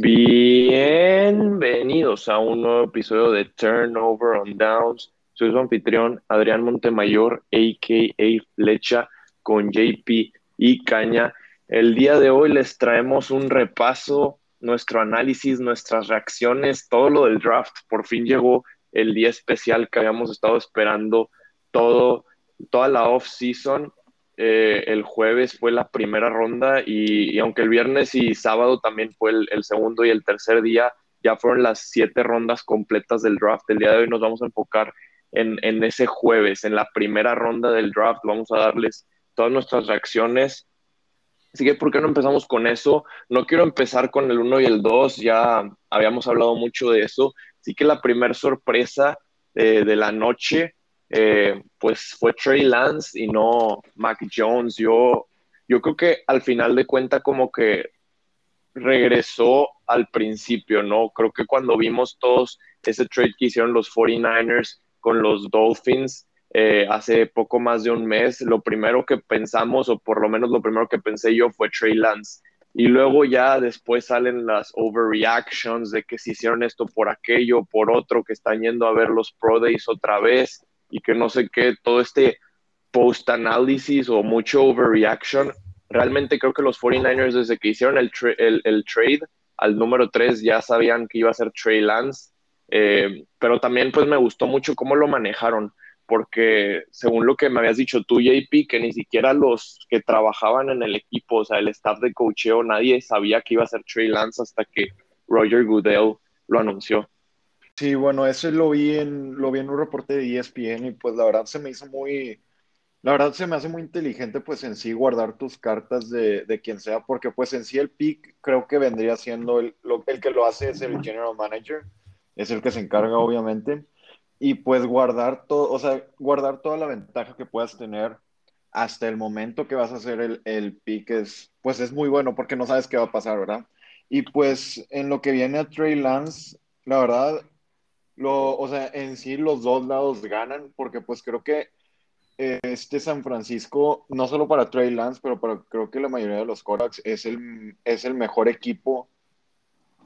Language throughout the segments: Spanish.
Bienvenidos a un nuevo episodio de Turnover on Downs. Soy su anfitrión Adrián Montemayor, a.k.a. Flecha, con JP y Caña. El día de hoy les traemos un repaso, nuestro análisis, nuestras reacciones, todo lo del draft. Por fin llegó el día especial que habíamos estado esperando todo, toda la off-season. Eh, el jueves fue la primera ronda y, aunque el viernes y sábado también fue el, segundo y el tercer día, ya fueron las siete rondas completas del draft. El día de hoy nos vamos a enfocar en, ese jueves, en la primera ronda del draft. Vamos a darles todas nuestras reacciones Así que, ¿por qué no empezamos con eso? No quiero empezar con el 1 y el 2, ya habíamos hablado mucho de eso. Así que la primera sorpresa eh, de la noche, eh, pues fue Trey Lance y no Mac Jones. Yo, yo creo que al final de cuenta como que regresó al principio, ¿no? Creo que cuando vimos todos ese trade que hicieron los 49ers con los Dolphins, eh, hace poco más de un mes, lo primero que pensamos, o por lo menos lo primero que pensé yo, fue Trey Lance. Y luego ya después salen las overreactions de que se hicieron esto por aquello, por otro, que están yendo a ver los Pro Days otra vez y que no sé qué, todo este post-análisis o mucho overreaction. Realmente creo que los 49ers desde que hicieron el, el, trade al número 3 ya sabían que iba a ser Trey Lance, eh, pero también pues me gustó mucho cómo lo manejaron porque según lo que me habías dicho tú, JP, que ni siquiera los que trabajaban en el equipo, o sea, el staff de cocheo, nadie sabía que iba a ser Trey Lance hasta que Roger Goodell lo anunció. Sí, bueno, eso lo vi en, lo vi en un reporte de ESPN y pues la verdad se me hizo muy, la verdad se me hace muy inteligente pues en sí guardar tus cartas de, de quien sea, porque pues en sí el pick creo que vendría siendo el, lo, el que lo hace es el general manager, es el que se encarga obviamente y pues guardar todo, o sea, guardar toda la ventaja que puedas tener hasta el momento que vas a hacer el, el pick es, pues es muy bueno porque no sabes qué va a pasar, ¿verdad? Y pues en lo que viene a Trey Lance, la verdad, lo, o sea, en sí los dos lados ganan porque pues creo que este San Francisco, no solo para Trey Lance, pero para, creo que la mayoría de los Corax es el, es el mejor equipo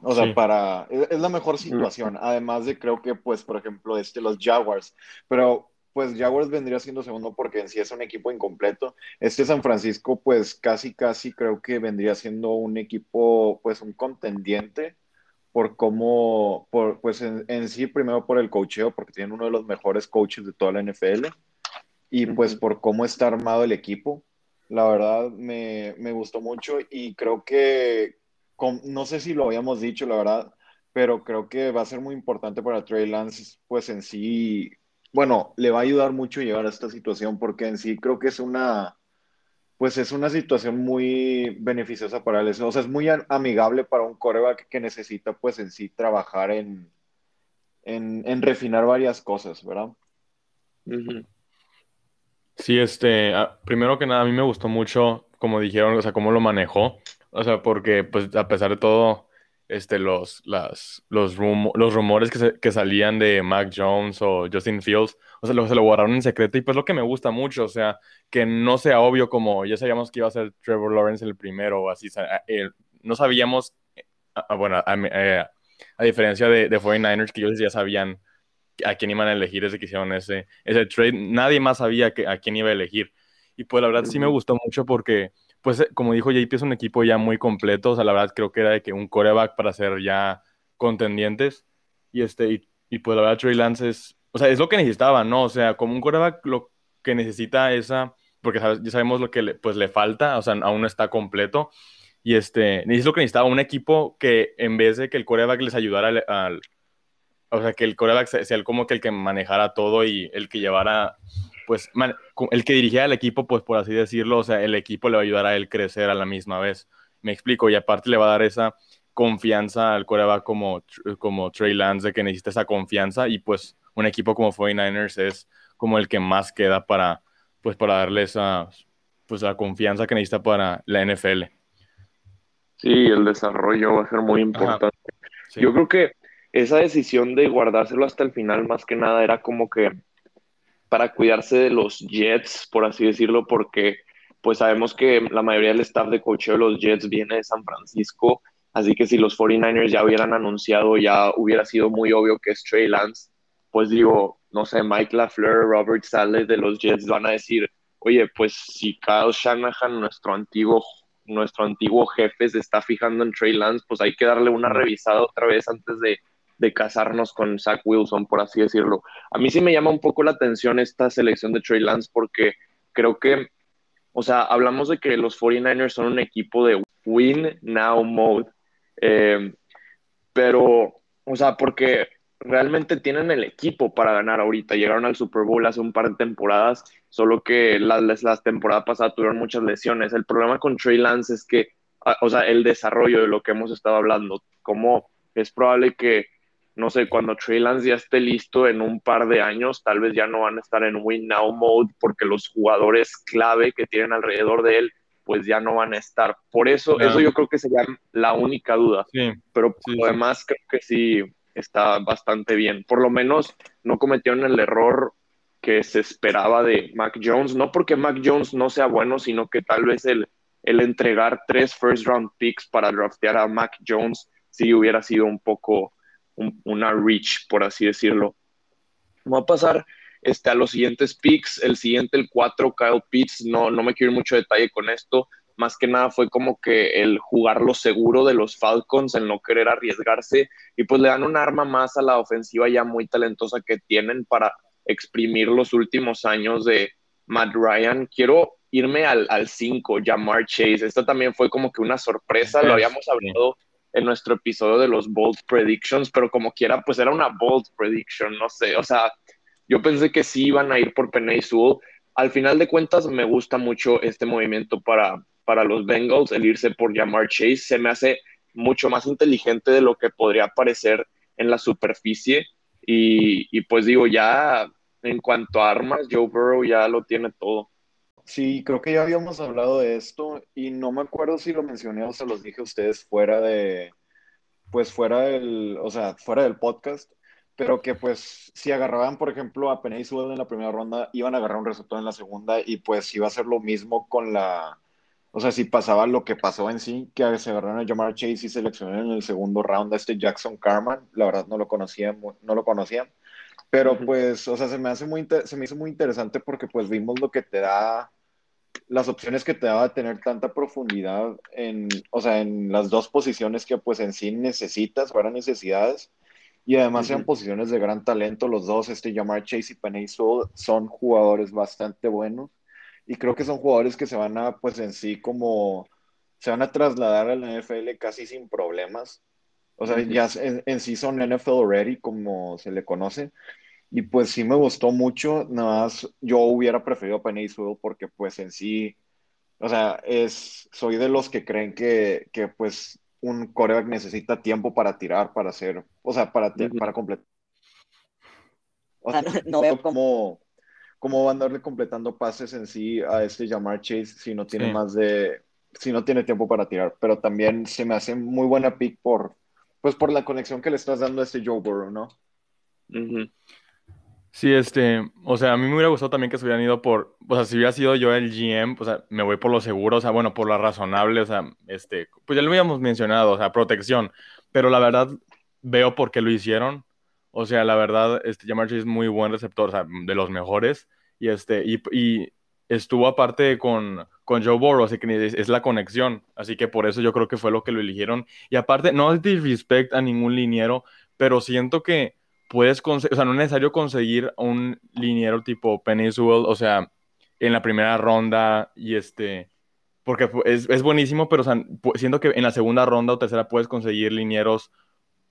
o sea, para. Es, la mejor situación. Además de, creo que, pues, por ejemplo, este, los Jaguars. Pero, pues, Jaguars vendría siendo segundo porque en sí es un equipo incompleto. Este San Francisco, pues, casi, casi creo que vendría siendo un equipo, pues, un contendiente por cómo, por, pues, en, en sí, primero por el cocheo, porque tienen uno de los mejores coaches de toda la NFL. Y, pues, por cómo está armado el equipo. La verdad, me, me gustó mucho y creo que no sé si lo habíamos dicho, la verdad, pero creo que va a ser muy importante para Trey Lance, pues en sí, bueno, le va a ayudar mucho llegar a esta situación, porque en sí creo que es una, pues es una situación muy beneficiosa para él. O sea, es muy amigable para un coreback que necesita, pues en sí, trabajar en, en, refinar varias cosas, ¿verdad? Sí, este, primero que nada, a mí me gustó mucho, como dijeron, o sea, cómo lo manejó. O sea, porque pues a pesar de todo, este, los, las, los, los rumores que, que, salían de Mac Jones o Justin Fields, o sea, lo, se lo guardaron en secreto y pues lo que me gusta mucho, o sea, que no sea obvio como ya sabíamos que iba a ser Trevor Lawrence el primero o así, eh, no sabíamos, eh, bueno, eh, a, diferencia de, de 49ers que ellos ya sabían a quién iban a elegir desde que hicieron ese, ese trade, nadie más sabía que, a quién iba a elegir. Y pues la verdad sí me gustó mucho porque pues eh, como dijo JP, es un equipo ya muy completo. O sea, la verdad creo que era de que un coreback para ser ya contendientes. Y este, y, pues la verdad, Trey Lance es, o sea, es lo que necesitaba, ¿no? O sea, como un coreback lo que necesita esa, porque ya sabemos lo que le, pues le falta, o sea, aún no está completo. Y este, necesito lo que necesitaba un equipo que en vez de que el coreback les ayudara al, o sea, que el coreback sea como que el que manejara todo y el que llevara pues el que dirigía el equipo, pues por así decirlo, o sea, el equipo le va a ayudar a él crecer a la misma vez. Me explico, y aparte le va a dar esa confianza al coreback como, como Trey Lance, de que necesita esa confianza, y pues un equipo como 49ers es como el que más queda para, pues para darle esa, pues la confianza que necesita para la NFL. Sí, el desarrollo va a ser muy importante. Yo creo que esa decisión de guardárselo hasta el final, más que nada, era como que para cuidarse de los Jets, por así decirlo, porque pues sabemos que la mayoría del staff de cocheo de los Jets viene de San Francisco Así que si los 49ers ya hubieran anunciado, ya hubiera sido muy obvio que es Trey Lance, pues digo, no sé, Mike LaFleur, Robert Saleh de los Jets van a decir, oye, pues si Kyle Shanahan, nuestro antiguo, nuestro antiguo jefe, se está fijando en Trey Lance, pues hay que darle una revisada otra vez antes de, de casarnos con Zach Wilson, por así decirlo. A mí sí me llama un poco la atención esta selección de Trey Lance porque creo que, o sea, hablamos de que los 49ers son un equipo de win now mode, eh, pero, o sea, porque realmente tienen el equipo para ganar ahorita. Llegaron al Super Bowl hace un par de temporadas, solo que las, las temporadas pasadas tuvieron muchas lesiones. El problema con Trey Lance es que, o sea, el desarrollo de lo que hemos estado hablando, como es probable que, no sé, cuando Trey Lance ya esté listo en un par de años, tal vez ya no van a estar en win now mode porque los jugadores clave que tienen alrededor de él pues ya no van a estar. Por eso, eso yo creo que sería la única duda. Pero por lo demás, creo que sí, está bastante bien. Por lo menos no cometieron el error que se esperaba de Mac Jones, no porque Mac Jones no sea bueno, sino que tal vez el, el entregar tres first round picks para draftear a Mac Jones sí hubiera sido un poco una reach, por así decirlo. Vamos a pasar este, a los siguientes picks. El siguiente, el 4, Kyle Pitts. No, no me quiero ir mucho detalle con esto más que nada fue como que el jugar lo seguro de los Falcons, el no querer arriesgarse y pues le dan un arma más a la ofensiva ya muy talentosa que tienen para exprimir los últimos años de Matt Ryan. Quiero irme al 5, Jamar Chase. Esta también fue como que una sorpresa, lo habíamos hablado en nuestro episodio de los Bold Predictions, pero como quiera, pues era una Bold Prediction, no sé, o sea, yo pensé que sí iban a ir por Penny Sewell. Al final de cuentas, me gusta mucho este movimiento para, para los Bengals el irse por Jamar Chase. Se me hace mucho más inteligente de lo que podría parecer en la superficie. Y, pues digo, ya en cuanto a armas, Joe Burrow ya lo tiene todo. Sí, creo que ya habíamos hablado de esto y no me acuerdo si lo mencioné o se los dije a ustedes fuera de, pues fuera del, o sea, fuera del podcast, pero que pues si agarraban, por ejemplo, a Penny en la primera ronda, iban a agarrar un receptor en la segunda y pues iba a ser lo mismo con la, o sea, si pasaba lo que pasó en sí, que se agarraron a Jamar Chase y seleccionaron en el segundo round a este Jackson Carman, la verdad no lo conocían, no lo conocían, pero pues, o sea, se me hace muy, se me hizo muy interesante porque pues vimos lo que te da, las opciones que te daba tener tanta profundidad en, o sea, en las dos posiciones que pues en sí necesitas, fueran necesidades, y además sean posiciones de gran talento, los dos, este Jamar Chase y Penny son jugadores bastante buenos y creo que son jugadores que se van a, pues en sí, como se van a trasladar a la NFL casi sin problemas. O sea, ya en, sí son NFL ready, como se le conoce. Y pues sí me gustó mucho, nada más yo hubiera preferido a Penny porque pues en sí, o sea, es, soy de los que creen que, que pues un coreback necesita tiempo para tirar, para hacer, o sea, para, para completar. O sea, no veo como cómo van a darle completando pases en sí a este Jamar Chase si no tiene más de, si no tiene tiempo para tirar. Pero también se me hace muy buena pick por, pues por la conexión que le estás dando a este Joe Burrow, ¿no? Sí, este, o sea, a mí me hubiera gustado también que se hubieran ido por, o sea, si hubiera sido yo el GM, o sea, me voy por lo seguro, o sea, bueno, por lo razonable, o sea, este, pues ya lo habíamos mencionado, o sea, protección, pero la verdad veo por qué lo hicieron, o sea, la verdad, este, Jamar Chase es muy buen receptor, o sea, de los mejores. Y, este, y, estuvo aparte con, con Joe Burrow, así que es, la conexión. Así que por eso yo creo que fue lo que lo eligieron. Y aparte, no es disrespect a ningún liniero, pero siento que puedes conseguir, o sea, no es necesario conseguir un liniero tipo Penny o sea, en la primera ronda y este, porque es, es buenísimo, pero o sea, siento que en la segunda ronda o tercera puedes conseguir linieros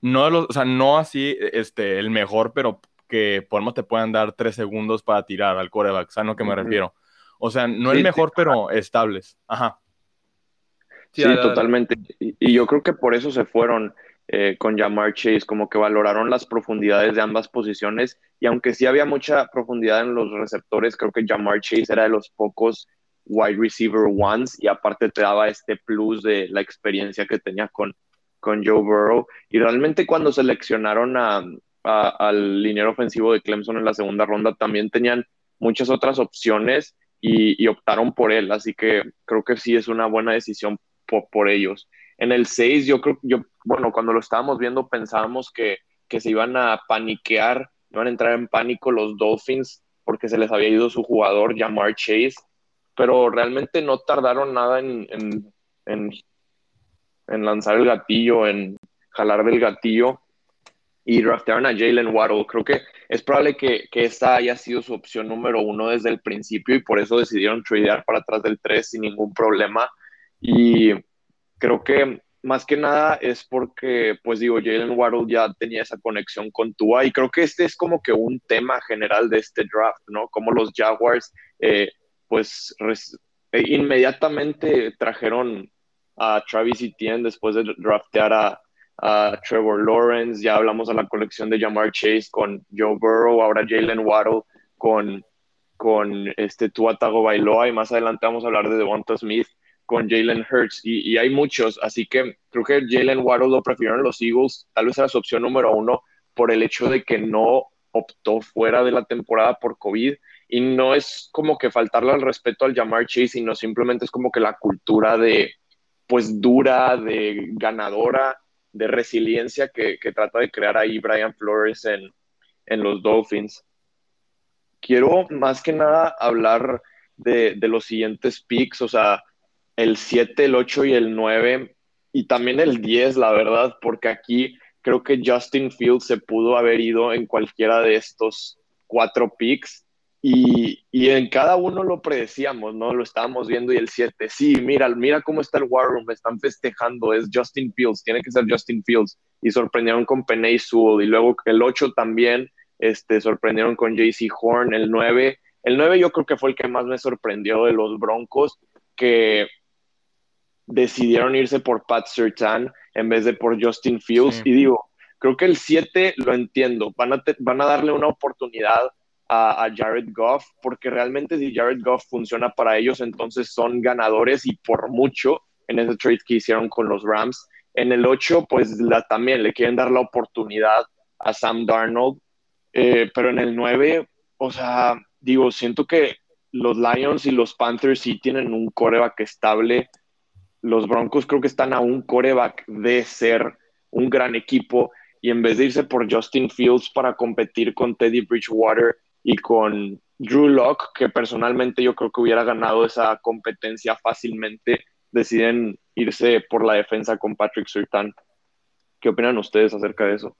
no, los, o sea, no así este, el mejor, pero que por más te puedan dar tres segundos para tirar al coreback, ¿sabes a lo que me refiero? O sea, no el mejor, pero estables. Ajá. Sí, totalmente. Y, yo creo que por eso se fueron eh, con Jamar Chase, como que valoraron las profundidades de ambas posiciones. Y aunque sí había mucha profundidad en los receptores, creo que Jamar Chase era de los pocos wide receiver ones y aparte te daba este plus de la experiencia que tenía con, con Joe Burrow. Y realmente cuando seleccionaron al liniero ofensivo de Clemson en la segunda ronda también tenían muchas otras opciones y, optaron por él. Así que creo que sí es una buena decisión por, ellos. En el 6, yo creo, yo, bueno, cuando lo estábamos viendo pensábamos que, que se iban a paniquear, iban a entrar en pánico los Dolphins porque se les había ido su jugador, Jamar Chase, pero realmente no tardaron nada en, en, en, en lanzar el gatillo, en jalar del gatillo y draftearon a Jalen Waddle. Creo que es probable que, que, esta haya sido su opción número uno desde el principio y por eso decidieron tradear para atrás del 3 sin ningún problema. Y creo que más que nada es porque, pues digo, Jalen Waddle ya tenía esa conexión con Tua y creo que este es como que un tema general de este draft, ¿no? Como los Jaguars, eh, pues eh, inmediatamente trajeron a Travis Etienne después de draftear a, a Trevor Lawrence, ya hablamos de la colección de Jamar Chase con Joe Burrow, ahora Jalen Waddle con, con este Tua Tagovailoa y más adelante vamos a hablar de Devonta Smith con Jalen Hurts y, y, hay muchos, así que creo que Jalen Waddle lo prefirieron los Eagles, tal vez era su opción número uno por el hecho de que no optó fuera de la temporada por COVID y no es como que faltarle al respeto al Jamar Chase, sino simplemente es como que la cultura de pues dura, de ganadora, de resiliencia que, que, trata de crear ahí Brian Flores en, en, los Dolphins. Quiero más que nada hablar de, de, los siguientes picks, o sea, el 7, el 8 y el 9, y también el 10, la verdad, porque aquí creo que Justin Fields se pudo haber ido en cualquiera de estos cuatro picks y, y, en cada uno lo predecíamos, ¿no? Lo estábamos viendo y el 7, sí, mira, mira cómo está el War Room, están festejando, es Justin Fields, tiene que ser Justin Fields. Y sorprendieron con Penay Sewell. Y luego el 8 también, este, sorprendieron con JC Horn. El 9, el 9 yo creo que fue el que más me sorprendió de los Broncos, que decidieron irse por Pat Sertan en vez de por Justin Fields. Sí. Y digo, creo que el 7 lo entiendo, van a, van a darle una oportunidad a, a, Jared Goff, porque realmente si Jared Goff funciona para ellos, entonces son ganadores y por mucho en ese trade que hicieron con los Rams. En el 8, pues la, también le quieren dar la oportunidad a Sam Darnold, eh, pero en el 9, o sea, digo, siento que los Lions y los Panthers sí tienen un coreback estable. Los Broncos creo que están a un coreback de ser un gran equipo y en vez de irse por Justin Fields para competir con Teddy Bridgewater, y con Drew Locke, que personalmente yo creo que hubiera ganado esa competencia fácilmente, deciden irse por la defensa con Patrick Surtain. ¿Qué opinan ustedes acerca de eso?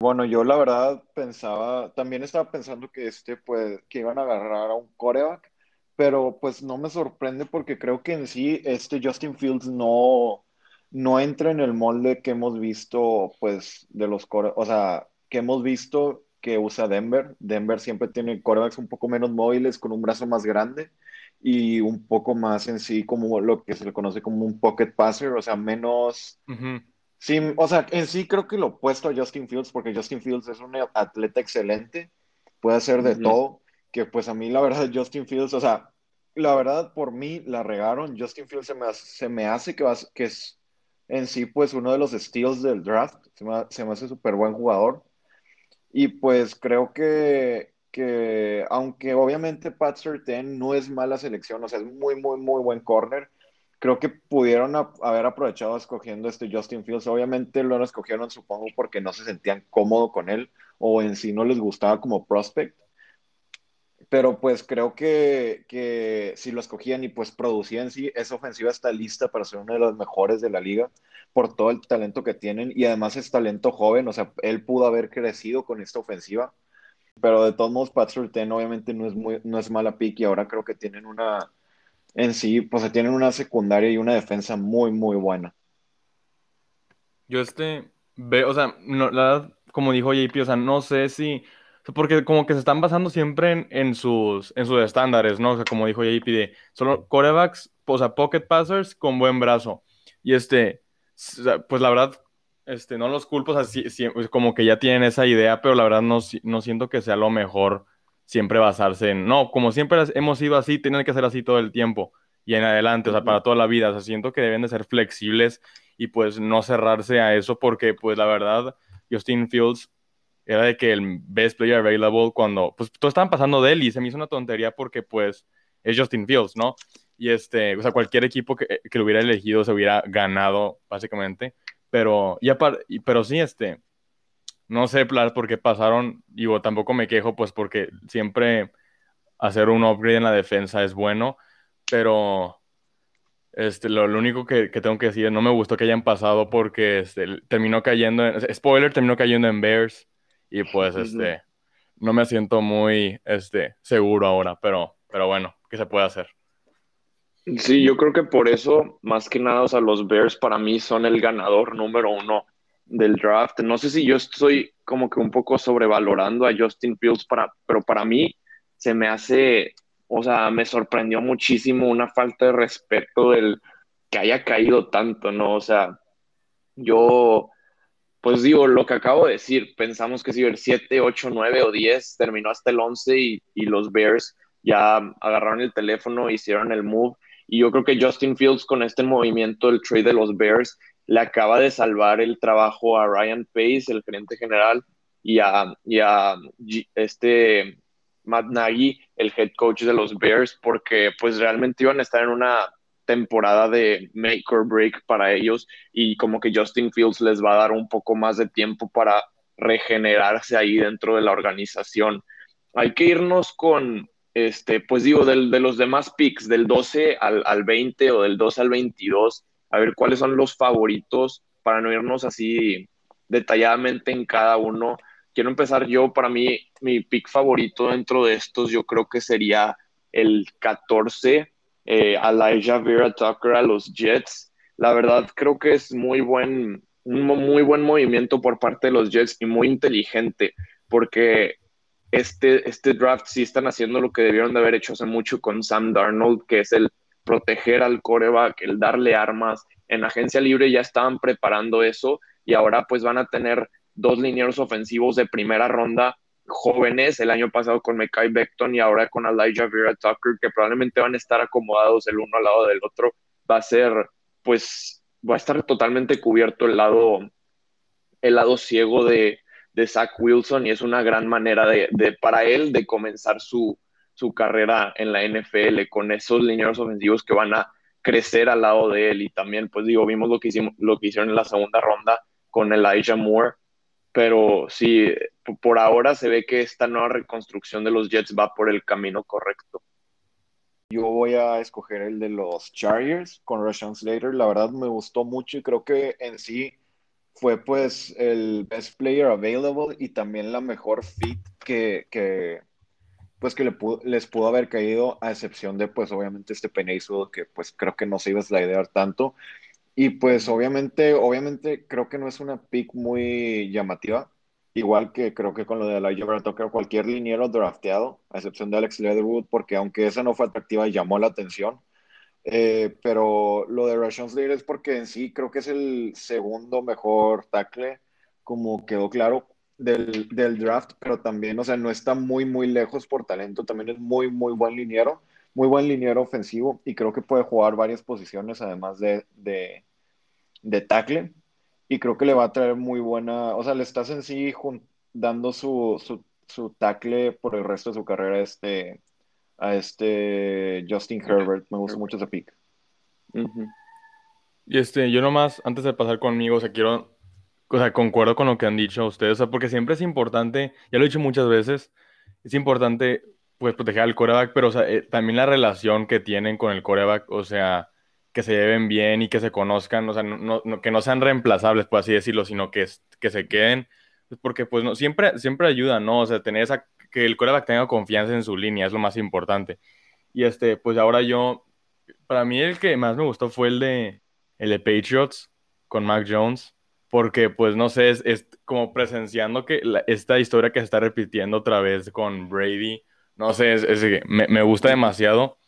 Bueno, yo la verdad pensaba, también estaba pensando que este, pues, que iban a agarrar a un coreback, pero pues no me sorprende porque creo que en sí este Justin Fields no, no entra en el molde que hemos visto, pues, de los corebacks, o sea, que hemos visto que usa Denver. Denver siempre tiene corebacks un poco menos móviles, con un brazo más grande y un poco más en sí como lo que se le conoce como un pocket passer, o sea, menos... Uh -huh. Sí, o sea, en sí creo que lo opuesto a Justin Fields, porque Justin Fields es un atleta excelente, puede hacer de uh -huh. todo, que pues a mí la verdad Justin Fields, o sea, la verdad por mí la regaron, Justin Fields se me hace, se me hace que, va, que es en sí pues uno de los steals del draft, se me, se me hace súper buen jugador, y pues creo que, que aunque obviamente Pat Surtain no es mala selección, o sea, es muy, muy, muy buen corner, creo que pudieron haber aprovechado escogiendo este Justin Fields. Obviamente lo escogieron, supongo, porque no se sentían cómodo con él o en sí no les gustaba como prospect. Pero pues creo que, que si lo escogían y pues producían sí, esa ofensiva está lista para ser una de las mejores de la liga por todo el talento que tienen y además es talento joven, o sea, él pudo haber crecido con esta ofensiva, pero de todos modos Pat Surtain obviamente no es, muy, no es mala pick y ahora creo que tienen una, en sí, pues tienen una secundaria y una defensa muy, muy buena. Yo este, veo, o sea, no, la como dijo JP, o sea, no sé si, porque como que se están basando siempre en, en sus, en sus estándares, ¿no? O sea, como dijo JP, de solo corebacks, o sea, pocket passers con buen brazo. Y este, pues la verdad, este, no los culpo, o sea, sí, sí, como que ya tienen esa idea, pero la verdad no, no siento que sea lo mejor siempre basarse en, no, como siempre hemos sido así, tienen que ser así todo el tiempo y en adelante, o sea, para toda la vida, o sea, siento que deben de ser flexibles y pues no cerrarse a eso porque pues la verdad, Justin Fields era de que el best player available cuando, pues todo estaban pasando de él y se me hizo una tontería porque pues es Justin Fields, ¿no? y este, o sea, cualquier equipo que, que lo hubiera elegido se hubiera ganado, básicamente. Pero, ya pero sí, este, no sé por qué pasaron, digo, tampoco me quejo, pues porque siempre hacer un upgrade en la defensa es bueno, pero este, lo, único que, tengo que decir, no me gustó que hayan pasado porque este, terminó cayendo, en, spoiler, terminó cayendo en Bears y pues este, no me siento muy este, seguro ahora, pero, pero bueno, ¿qué se puede hacer? Sí, yo creo que por eso, más que nada, o sea, los Bears para mí son el ganador número uno del draft. No sé si yo estoy como que un poco sobrevalorando a Justin Fields, para, pero para mí se me hace, o sea, me sorprendió muchísimo una falta de respeto del que haya caído tanto, ¿no? O sea, yo, pues digo, lo que acabo de decir, pensamos que si el 7, 8, 9 o 10 terminó hasta el 11 y, y los Bears ya agarraron el teléfono, hicieron el move y yo creo que Justin Fields con este movimiento, el trade de los Bears, le acaba de salvar el trabajo a Ryan Pace, el gerente general, y a, y a este Matt Nagy, el head coach de los Bears, porque pues realmente iban a estar en una temporada de make or break para ellos y como que Justin Fields les va a dar un poco más de tiempo para regenerarse ahí dentro de la organización. Hay que irnos con este, pues digo, de los demás picks, del 12 al, al 20 o del 12 al 22, a ver cuáles son los favoritos para no irnos así detalladamente en cada uno. Quiero empezar yo, para mí, mi pick favorito dentro de estos, yo creo que sería el 14, eh, Elijah Vera Tucker a los Jets. La verdad, creo que es muy buen, un muy buen movimiento por parte de los Jets y muy inteligente, porque este, este draft sí están haciendo lo que debieron de haber hecho hace mucho con Sam Darnold, que es el proteger al coreback, el darle armas. En agencia libre ya estaban preparando eso y ahora pues van a tener dos linieros ofensivos de primera ronda jóvenes, el año pasado con Mekai Beckton y ahora con Elijah Vera Tucker, que probablemente van a estar acomodados el uno al lado del otro. Va a ser, pues, va a estar totalmente cubierto el lado, el lado ciego de, de Zach Wilson y es una gran manera de, para él de comenzar su, carrera en la NFL con esos lineros ofensivos que van a crecer al lado de él. Y también pues digo vimos lo que hicimos lo que hicieron en la segunda ronda con Elijah Moore pero sí por ahora se ve que esta nueva reconstrucción de los Jets va por el camino correcto. Yo voy a escoger el de los Chargers con Rashawn Slater. La verdad me gustó mucho y creo que en sí fue pues el best player available y también la mejor fit que, que pues que le les pudo haber caído a excepción de pues obviamente este Penezo que pues creo que no se iba a slidear tanto y pues obviamente obviamente creo que no es una pick muy llamativa igual que creo que con lo de Elijah Tucker cualquier liniero drafteado a excepción de Alex Leatherwood porque aunque esa no fue atractiva llamó la atención eh, pero lo de Rashawn Slater es porque en sí creo que es el segundo mejor tackle, como quedó claro, del, del, draft, pero también, o sea, no está muy, muy lejos por talento, también es muy, muy buen liniero, muy buen liniero ofensivo y creo que puede jugar varias posiciones además de, de, de tackle y creo que le va a traer muy buena, o sea, le estás en sí dando su, su, su tackle por el resto de su carrera este a este Justin Herbert. Me gusta mucho ese pick. Y este, yo nomás, antes de pasar conmigo, o sea, quiero, o sea, concuerdo con lo que han dicho ustedes, o sea, porque siempre es importante, ya lo he dicho muchas veces, es importante, pues, proteger al coreback, pero, o sea, eh, también la relación que tienen con el coreback, o sea, que se lleven bien y que se conozcan, o sea, no, que no sean reemplazables, por así decirlo, sino que, que se queden, pues, porque, pues, no, siempre, siempre ayuda, ¿no? O sea, tener esa que el coreback tenga confianza en su línea, es lo más importante. Y este, pues ahora yo, para mí el que más me gustó fue el de, el de Patriots con Mac Jones, porque pues no sé, es, como presenciando que esta historia que se está repitiendo otra vez con Brady, no sé, es, me, me, gusta demasiado.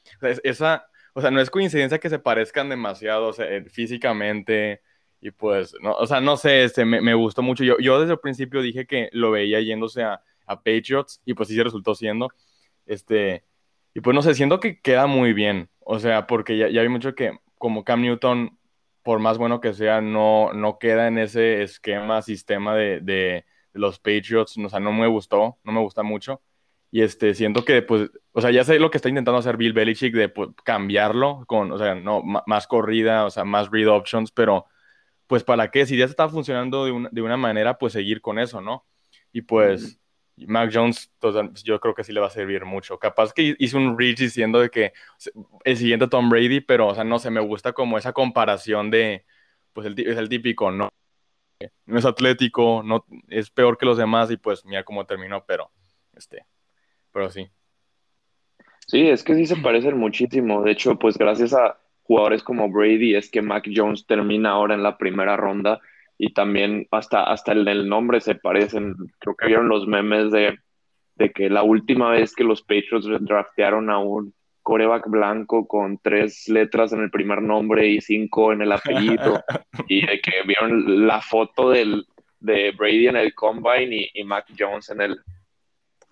esa, o sea, no es coincidencia que se parezcan demasiado, o sea, eh, físicamente, y pues, no, o sea, no sé, este, me, me gustó mucho. Yo, yo desde el principio dije que lo veía yéndose a a Patriots y pues sí se resultó siendo. Este, y pues no sé, siento que queda muy bien. O sea, porque ya, ya hay mucho que como Cam Newton, por más bueno que sea, no, no queda en ese esquema, sistema de, de, los Patriots. O sea, no me gustó, no me gusta mucho. Y este, siento que, pues, o sea, ya sé lo que está intentando hacer Bill Belichick de pues, cambiarlo con, o sea, no, más corrida, o sea, más read options, pero, pues, ¿para qué? Si ya está funcionando de una, de una manera, pues seguir con eso, ¿no? Y pues, Mac Jones, yo creo que sí le va a servir mucho. Capaz que hice un reach diciendo de que el siguiente Tom Brady, pero, o sea, no sé, me gusta como esa comparación de, pues, el, es el típico, ¿no? No es atlético, no, es peor que los demás y pues mira cómo terminó, pero, este, pero sí. Sí, es que sí se parecen muchísimo. De hecho, pues gracias a jugadores como Brady es que Mac Jones termina ahora en la primera ronda y también hasta, hasta el nombre se parecen. Creo que vieron los memes de, de que la última vez que los Patriots draftearon a un coreback blanco con tres letras en el primer nombre y cinco en el apellido y de que vieron la foto del, de Brady en el combine y, y Mac Jones en el,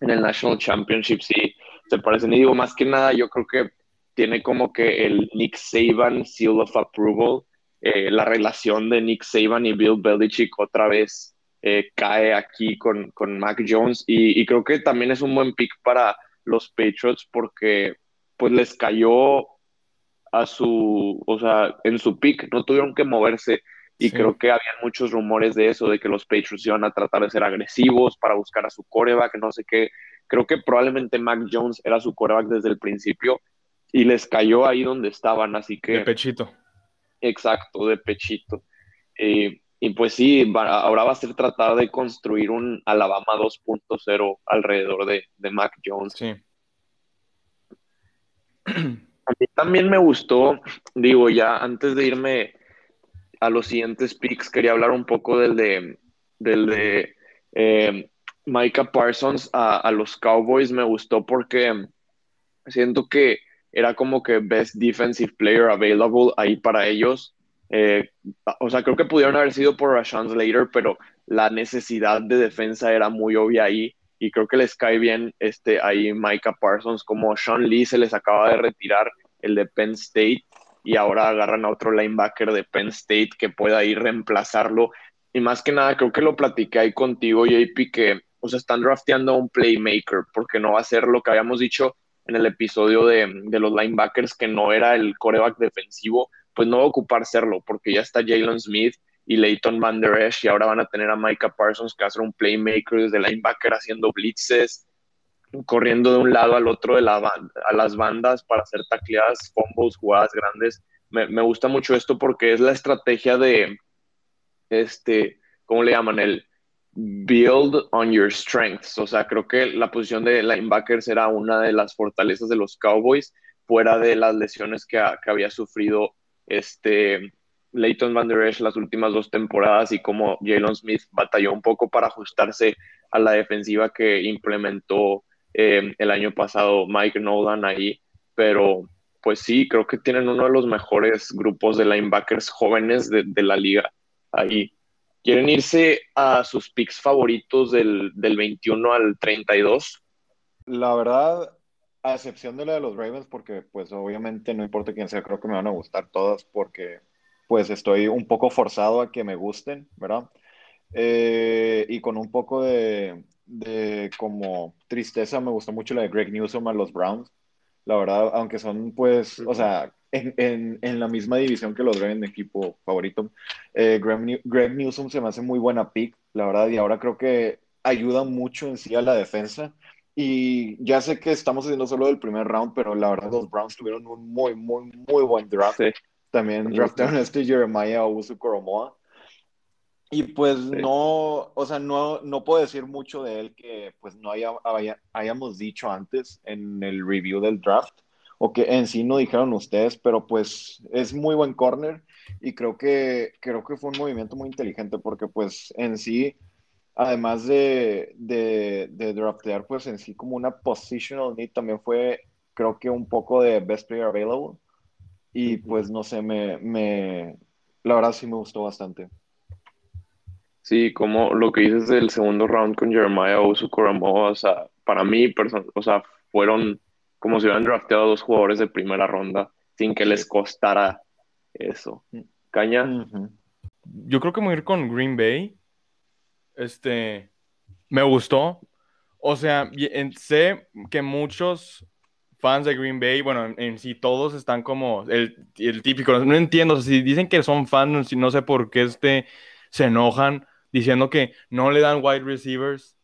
en el National Championship, sí, se parecen. Y digo, más que nada, yo creo que tiene como que el Nick Saban Seal of Approval, eh, la relación de Nick Saban y Bill Belichick otra vez eh, cae aquí con, con Mac Jones y, creo que también es un buen pick para los Patriots porque pues les cayó a su, o sea, en su pick, no tuvieron que moverse y creo que habían muchos rumores de eso, de que los Patriots iban a tratar de ser agresivos para buscar a su coreback, no sé qué. Creo que probablemente Mac Jones era su coreback desde el principio y les cayó ahí donde estaban, así que... De pechito. Exacto, de pechito. Eh, y pues sí, ahora va a ser tratar de construir un Alabama 2.0 alrededor de, de, Mac Jones. Sí. A mí también me gustó, digo, ya antes de irme a los siguientes picks, quería hablar un poco del de, del de eh, Micah Parsons a, los Cowboys. Me gustó porque siento que era como que best defensive player available ahí para ellos. Eh, o sea, creo que pudieron haber sido por Rashawn Slater, pero la necesidad de defensa era muy obvia ahí. Y creo que les cae bien este, ahí Micah Parsons, como Sean Lee se les acaba de retirar el de Penn State y ahora agarran a otro linebacker de Penn State que pueda ir reemplazarlo. Y más que nada, creo que lo platiqué ahí contigo, JP, que o sea, están drafteando a un playmaker, porque no va a ser lo que habíamos dicho en el episodio de, de los linebackers, que no era el coreback defensivo, pues no va a ocupar serlo, porque ya está Jalen Smith y Leighton Van Der Esch, y ahora van a tener a Micah Parsons, que va a ser un playmaker desde linebacker haciendo blitzes, corriendo de un lado al otro de la las bandas para hacer tacleadas, combos, jugadas grandes. Me, gusta mucho esto porque es la estrategia de, este, ¿cómo le llaman? El build on your strengths. O sea, creo que la posición de linebacker será una de las fortalezas de los Cowboys, fuera de las lesiones que, había sufrido este Leighton Van Der Esch las últimas dos temporadas y como Jalen Smith batalló un poco para ajustarse a la defensiva que implementó eh, el año pasado Mike Nolan ahí, pero pues sí, creo que tienen uno de los mejores grupos de linebackers jóvenes de, la liga ahí. ¿Quieren irse a sus picks favoritos del, 21 al 32? La verdad, a excepción de la de los Ravens, porque pues obviamente no importa quién sea, creo que me van a gustar todas porque pues estoy un poco forzado a que me gusten, ¿verdad? Eh, y con un poco de, de como tristeza, me gustó mucho la de Greg Newsom a los Browns. La verdad, aunque son pues, o sea, en, en, la misma división que los Ravens, equipo favorito, eh, Greg, Newsom se me hace muy buena pick, la verdad, y ahora creo que ayuda mucho en sí a la defensa. Y ya sé que estamos haciendo solo el primer round, pero la verdad los Browns tuvieron un muy, muy, muy buen draft. También draftaron a este Jeremiah Usu Koromoa. Y pues no, o sea, no, no puedo decir mucho de él que pues no haya, hayamos dicho antes en el review del draft, o que en sí no dijeron ustedes, pero pues es muy buen corner y creo que, creo que fue un movimiento muy inteligente porque pues en sí, además de, de, de draftear pues en sí como una positional need, también fue creo que un poco de best player available. Y pues no sé, me, me, la verdad sí me gustó bastante. Sí, como lo que dices del segundo round con Jeremiah Osu o sea, para mí, o sea, fueron como si hubieran drafteado a dos jugadores de primera ronda sin que les costara eso. Caña. Yo creo que voy a ir con Green Bay. Este, me gustó. o sea, sé que muchos fans de Green Bay, bueno, en, sí todos están como el, el, típico, no entiendo, si dicen que son fans, no sé por qué este, se enojan diciendo que no le dan wide receivers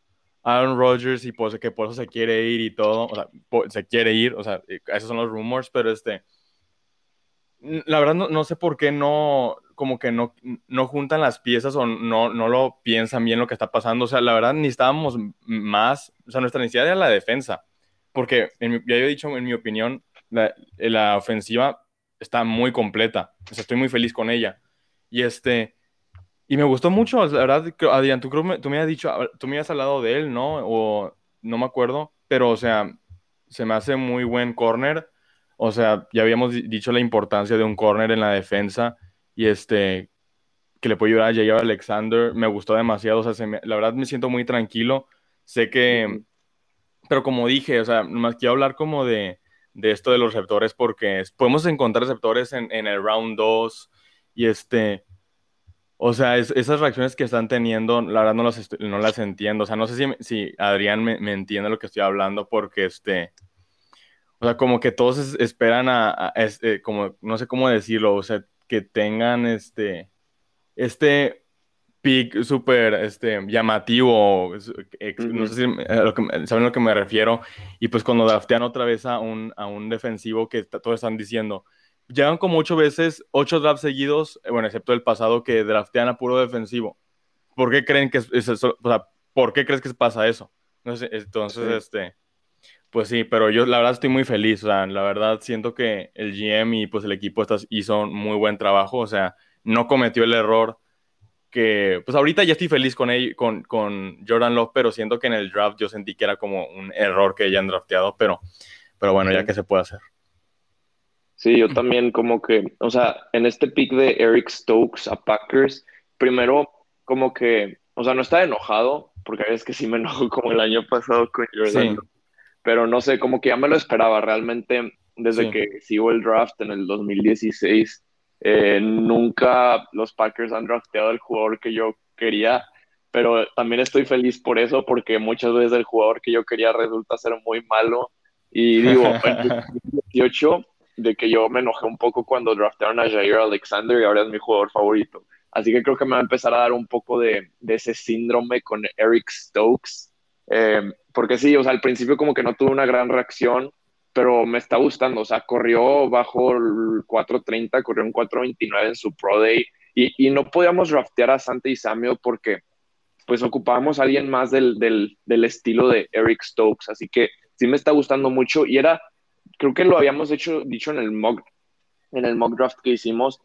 a Aaron Rodgers y pues que por eso se quiere ir y todo, o sea, se quiere ir, o sea, esos son los rumors, pero este, la verdad no, no sé por qué no, como que no, no juntan las piezas o no, no lo piensan bien lo que está pasando, o sea, la verdad necesitábamos más, o sea, nuestra necesidad era la defensa porque ya he dicho en mi opinión, la, la, ofensiva está muy completa. O sea, estoy muy feliz con ella. Y este, y me gustó mucho, la verdad, Adrián, tú, tú me has dicho, tú me has hablado de él, ¿no? O no me acuerdo, pero o sea, se me hace muy buen corner. O sea, ya habíamos dicho la importancia de un corner en la defensa y este, que le puede ayudar a J.R. Alexander. Me gustó demasiado, o sea, la verdad me siento muy tranquilo. Sé que, pero como dije, o sea, más quiero hablar como de, de esto de los receptores porque podemos encontrar receptores en, en el round 2 y este, o sea, esas reacciones que están teniendo, la verdad no las, no las entiendo, o sea, no sé si, si Adrián me, me, entiende lo que estoy hablando porque este, o sea, como que todos esperan a, este, como, no sé cómo decirlo, o sea, que tengan este, este pick súper este, llamativo, no sé si saben a lo que me refiero, y pues cuando draftean otra vez a un, a un defensivo que todos están diciendo, llegan como ocho veces, ocho drafts seguidos, eh, bueno, excepto el pasado que draftean a puro defensivo. ¿Por qué creen que es, eso? O sea, ¿por qué crees que pasa eso? Entonces, este, pues sí, pero yo la verdad estoy muy feliz, o sea, la verdad siento que el GM y pues el equipo hizo muy buen trabajo, o sea, no cometió el error que, pues ahorita ya estoy feliz con, él, con, con Jordan Love, pero siento que en el draft yo sentí que era como un error que hayan drafteado, pero, pero bueno, ya que se puede hacer. Sí, yo también como que, o sea, en este pick de Eric Stokes a Packers, primero como que, o sea, no estaba enojado, porque a veces que sí me enojo como el año pasado con Jordan, pero no sé, como que ya me lo esperaba realmente desde que sigo el draft en el 2016 eh, nunca los Packers han drafteado el jugador que yo quería, pero también estoy feliz por eso, porque muchas veces el jugador que yo quería resulta ser muy malo. Y digo, en 2018, de que yo me enojé un poco cuando draftearon a Jair Alexander y ahora es mi jugador favorito. Así que creo que me va a empezar a dar un poco de, de ese síndrome con Eric Stokes. Eh, porque sí, o sea, al principio como que no tuve una gran reacción, pero me está gustando. O sea, corrió bajo el 4.30, corrió un 4.29 en su Pro Day y, y, no podíamos draftear a Santa y Samuel porque pues ocupábamos a alguien más del, del, del, estilo de Eric Stokes. Así que sí me está gustando mucho y era, creo que lo habíamos hecho, dicho en el mock, en el mock draft que hicimos,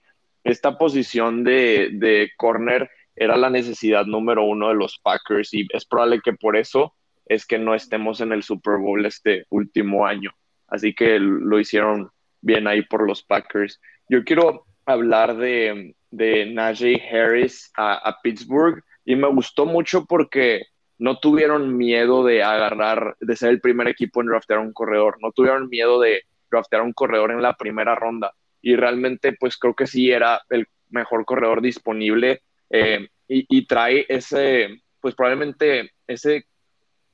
esta posición de, de corner era la necesidad número uno de los Packers y es probable que por eso es que no estemos en el Super Bowl este último año. Así que lo hicieron bien ahí por los Packers. Yo quiero hablar de, de Najee Harris a, Pittsburgh y me gustó mucho porque no tuvieron miedo de agarrar, de ser el primer equipo en draftear un corredor, no tuvieron miedo de draftear un corredor en la primera ronda. Y realmente pues creo que sí era el mejor corredor disponible eh, y, trae ese, pues probablemente ese,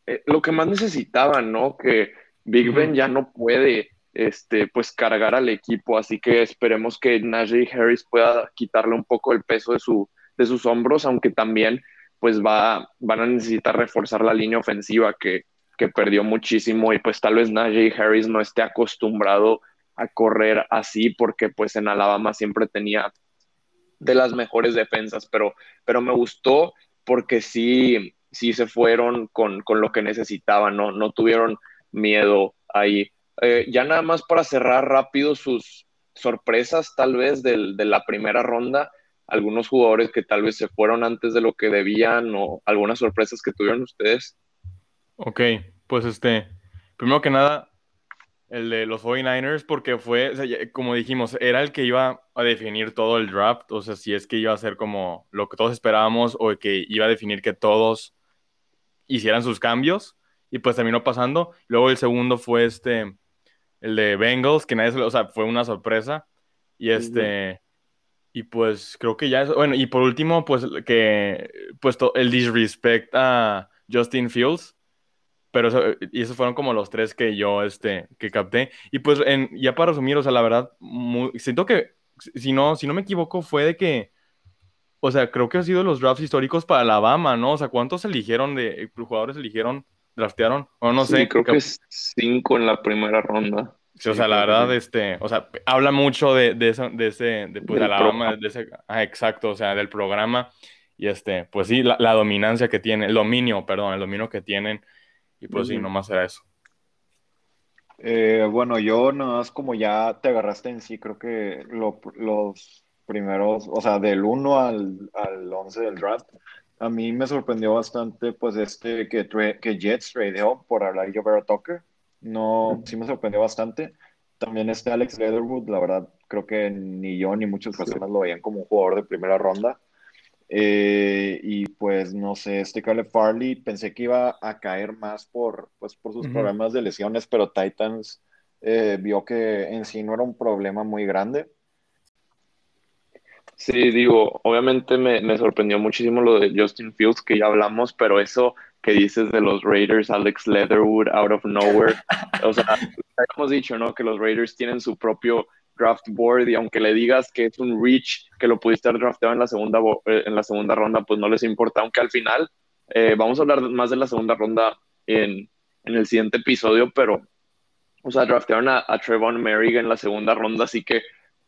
eh, lo que más necesitaban, ¿no? Que Big Ben ya no puede este, pues cargar al equipo, así que esperemos que Najee Harris pueda quitarle un poco el peso de, su, de sus hombros, aunque también pues va, van a necesitar reforzar la línea ofensiva que, que perdió muchísimo y pues tal vez Najee Harris no esté acostumbrado a correr así porque pues en Alabama siempre tenía de las mejores defensas, pero, pero me gustó porque sí, sí se fueron con, con lo que necesitaban, ¿no? No tuvieron miedo ahí. Eh, ya nada más para cerrar rápido sus sorpresas, tal vez, del, de la primera ronda, algunos jugadores que tal vez se fueron antes de lo que debían o algunas sorpresas que tuvieron ustedes. Ok, pues este, primero que nada, el de los 49ers, porque fue, como dijimos, era el que iba a definir todo el draft, o sea, si es que iba a ser como lo que todos esperábamos o que iba a definir que todos hicieran sus cambios y pues terminó pasando. Luego el segundo fue este, el de Bengals, que nadie, o sea, fue una sorpresa. Y este, y pues creo que ya es, bueno, y por último, pues que, pues el disrespect a Justin Fields, pero y esos fueron como los tres que yo, este, que capté. Y pues, en, ya para resumir, o sea, la verdad, siento que, si no, si no me equivoco, fue de que, o sea, creo que han sido los drafts históricos para Alabama, ¿no? O sea, ¿cuántos eligieron de, jugadores eligieron, draftearon? O no sé. Creo que cinco en la primera ronda. Sí, o sea, la verdad, este, o sea, habla mucho de, de, de ese, de, pues, Alabama, de ese, ah, exacto, o sea, del programa. Y este, pues sí, la, la dominancia que tiene, el dominio, perdón, el dominio que tienen y pues sí, nomás era eso. Eh, bueno, yo nada más como ya te agarraste en sí, creo que los primeros, o sea, del 1 al, al 11 del draft, a mí me sorprendió bastante, pues, este que, que Jets tradeó por Elijah Vera Tucker. No, sí me sorprendió bastante. También este Alex Leatherwood, la verdad, creo que ni yo ni muchas personas lo veían como un jugador de primera ronda. Eh, y pues no sé, este Caleb Farley pensé que iba a caer más por, pues, por sus problemas de lesiones, pero Titans eh, vio que en sí no era un problema muy grande. Sí, digo, obviamente me, me, sorprendió muchísimo lo de Justin Fields, que ya hablamos, pero eso que dices de los Raiders, Alex Leatherwood, out of nowhere, o sea, hemos dicho, ¿no? Que los Raiders tienen su propio draft board y aunque le digas que es un reach, que lo pudiste haber drafteado en la segunda, eh, en la segunda ronda, pues no les importa, aunque al final eh, vamos a hablar más de la segunda ronda en, en, el siguiente episodio, pero, o sea, draftearon a, a Trevon Merrick en la segunda ronda, así que,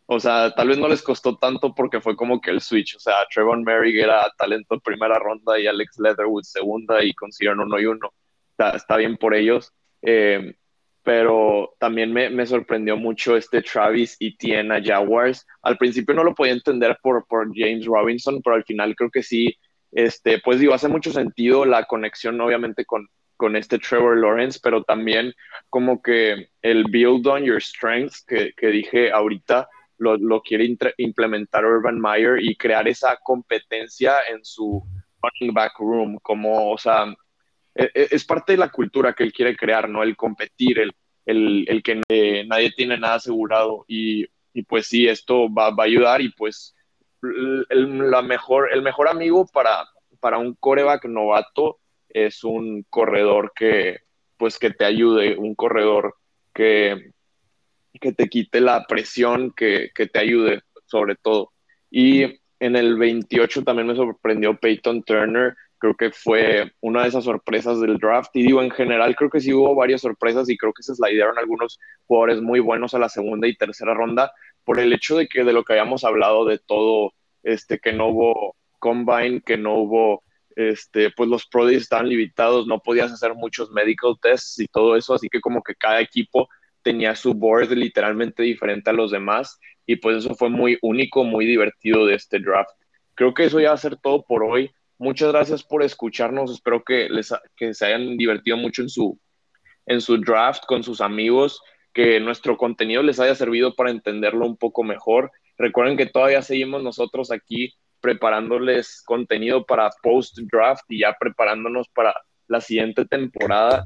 o sea, tal vez no les costó tanto porque fue como que el switch, o sea, Trevon Merrick era talento primera ronda y Alex Leatherwood segunda y consiguieron uno y uno, está, bien por ellos. Eh, pero también me, me, sorprendió mucho este Travis y Tiena Jaguars. Al principio no lo podía entender por, por James Robinson, pero al final creo que sí, este, pues digo, hace mucho sentido la conexión obviamente con, con este Trevor Lawrence, pero también como que el build on your strengths que, que dije ahorita lo, lo quiere implementar Urban Meyer y crear esa competencia en su running back room, como, o sea, e, e, es parte de la cultura que él quiere crear, ¿no? El competir, el, el, el que nadie tiene nada asegurado y, y pues sí, esto va, va, a ayudar y pues el, la mejor, el mejor amigo para, para un coreback novato es un corredor que pues que te ayude, un corredor que, que te quite la presión, que, que te ayude sobre todo. Y en el 28 también me sorprendió Peyton Turner, creo que fue una de esas sorpresas del draft. Y digo, en general, creo que sí hubo varias sorpresas y creo que se slidearon algunos jugadores muy buenos a la segunda y tercera ronda por el hecho de que de lo que habíamos hablado de todo, este, que no hubo combine, que no hubo, este, pues los pro estaban limitados, no podías hacer muchos medical tests y todo eso, así que como que cada equipo tenía su board literalmente diferente a los demás y pues eso fue muy único, muy divertido de este draft. Creo que eso ya va a ser todo por hoy. Muchas gracias por escucharnos. Espero que, les, que se hayan divertido mucho en su, en su draft con sus amigos, que nuestro contenido les haya servido para entenderlo un poco mejor. Recuerden que todavía seguimos nosotros aquí preparándoles contenido para post draft y ya preparándonos para la siguiente temporada.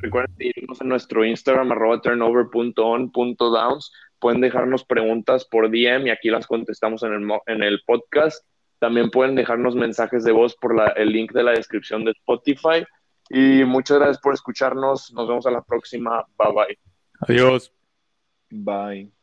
Recuerden seguirnos en nuestro Instagram arroba turnover.on.downs. Pueden dejarnos preguntas por DM y aquí las contestamos en el, en el podcast. También pueden dejarnos mensajes de voz por el link de la descripción de Spotify. Y muchas gracias por escucharnos. Nos vemos a la próxima. Bye bye. Adiós. Bye.